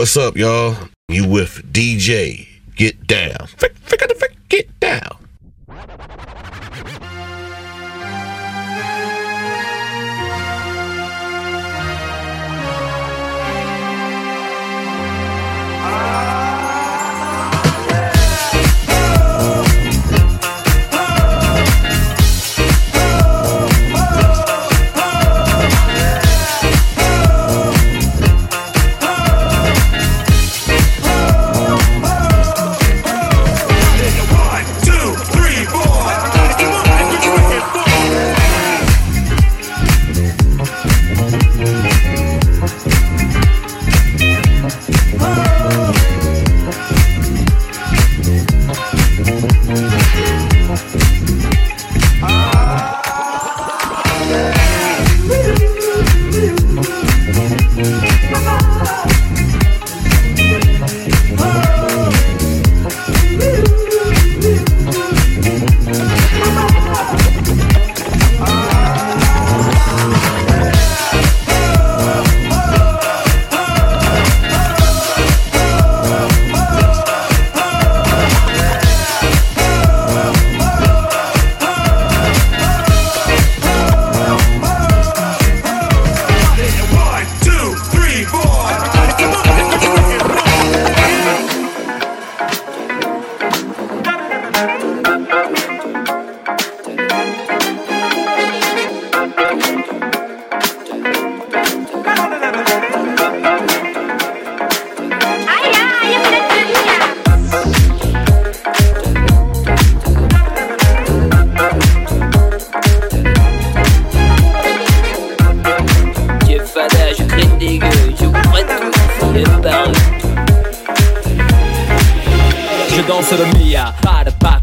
What's up, y'all? You with DJ. Get down. Get down.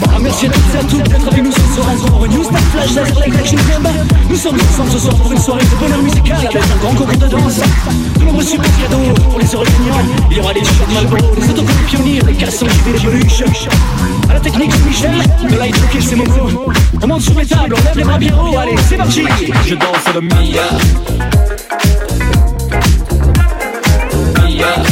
Bah, merci à toutes et à tous d'être avec nous ce soir encore une New Star Flash Laserlight Action Club. Nous sommes ensemble ce soir pour une soirée de bonheur musical avec un grand concours de danse. De nombreux super cadeaux pour les oreilles Il y aura des t-shirts Malboro, des autocollants pionniers, des cassons JV, des peluches. À la technique, c'est Michel, le light ok, c'est Momo. On monte sur les tables, on lève les bras bien haut, allez, c'est parti. Je danse le Mia. Mia.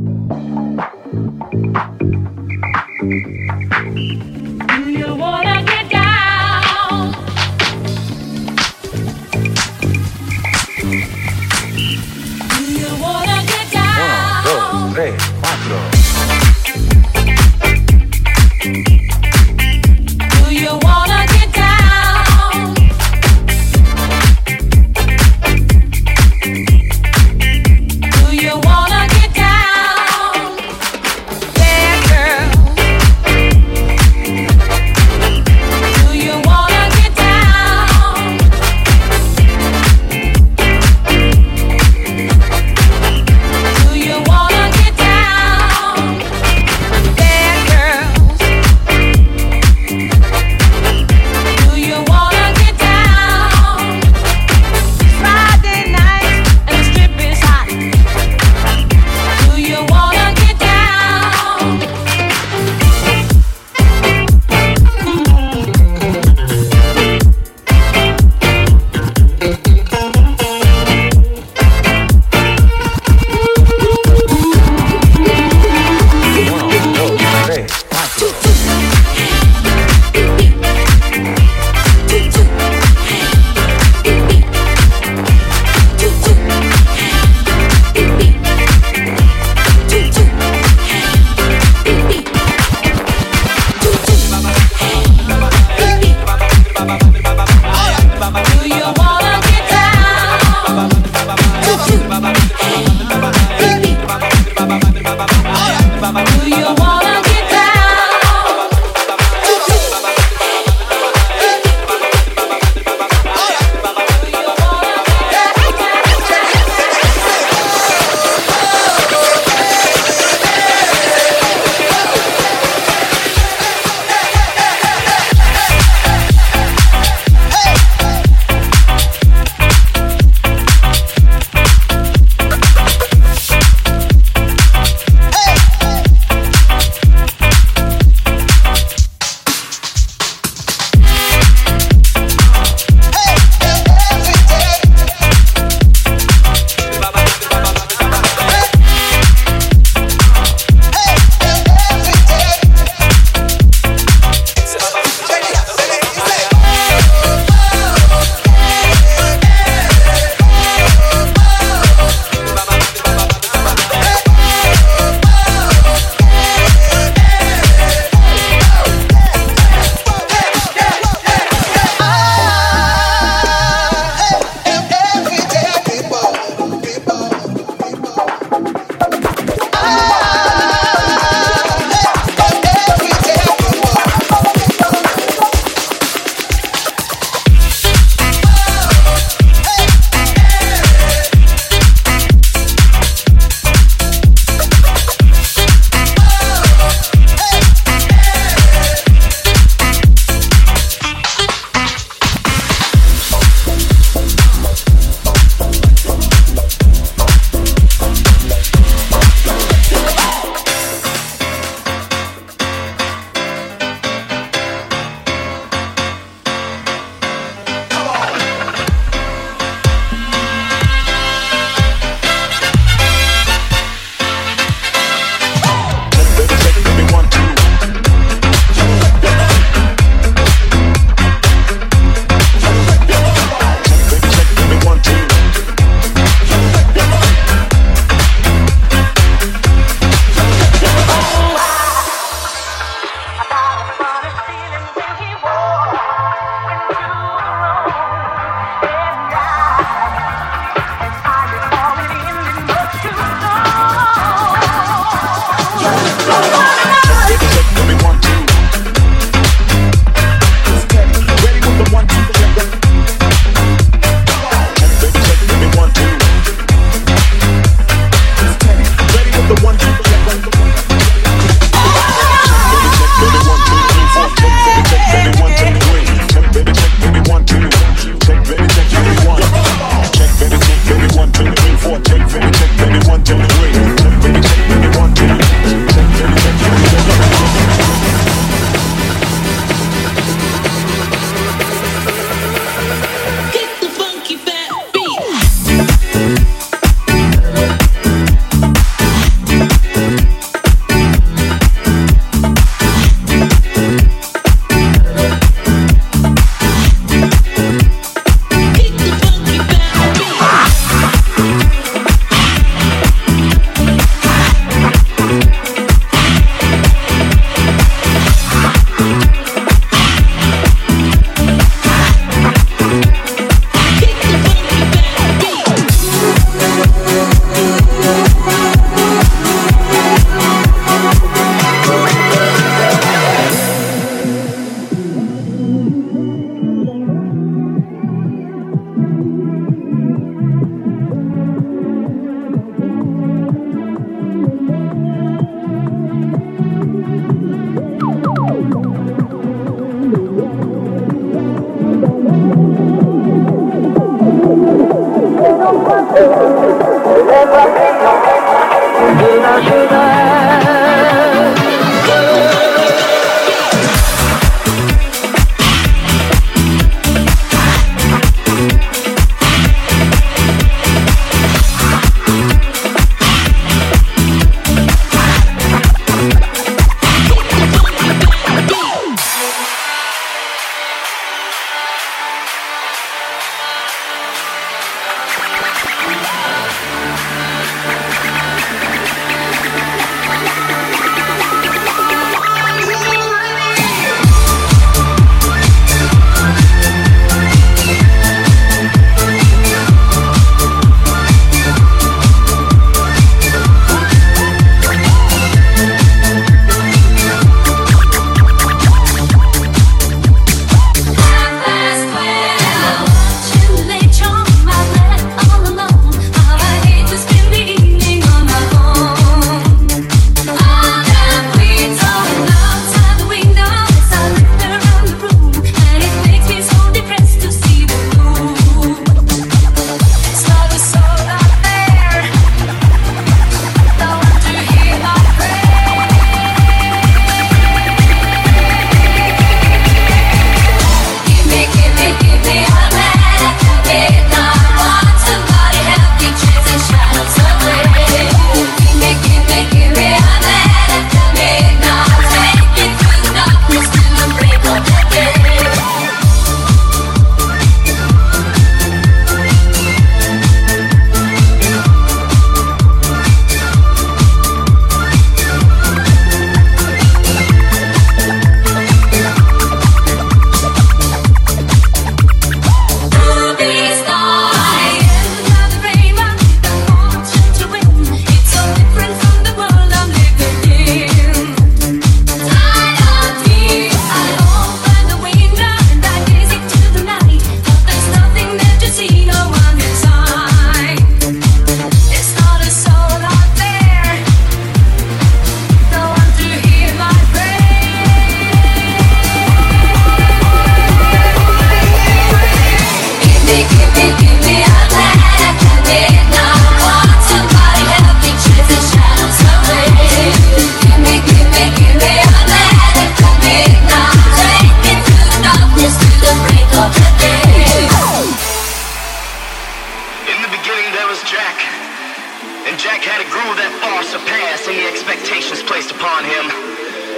ピッ! Oh, oh, oh.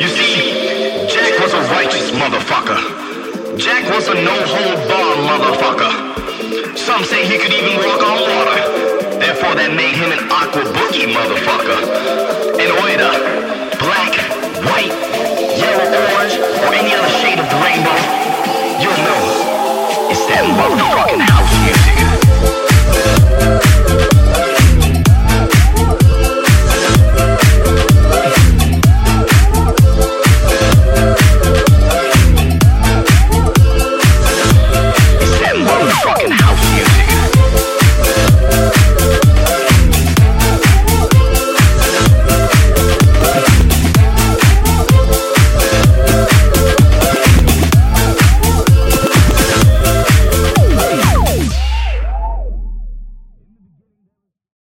You see, Jack was a righteous motherfucker. Jack was a no-hold-bar motherfucker. Some say he could even walk on water. Therefore, that made him an aqua boogie motherfucker. And oida,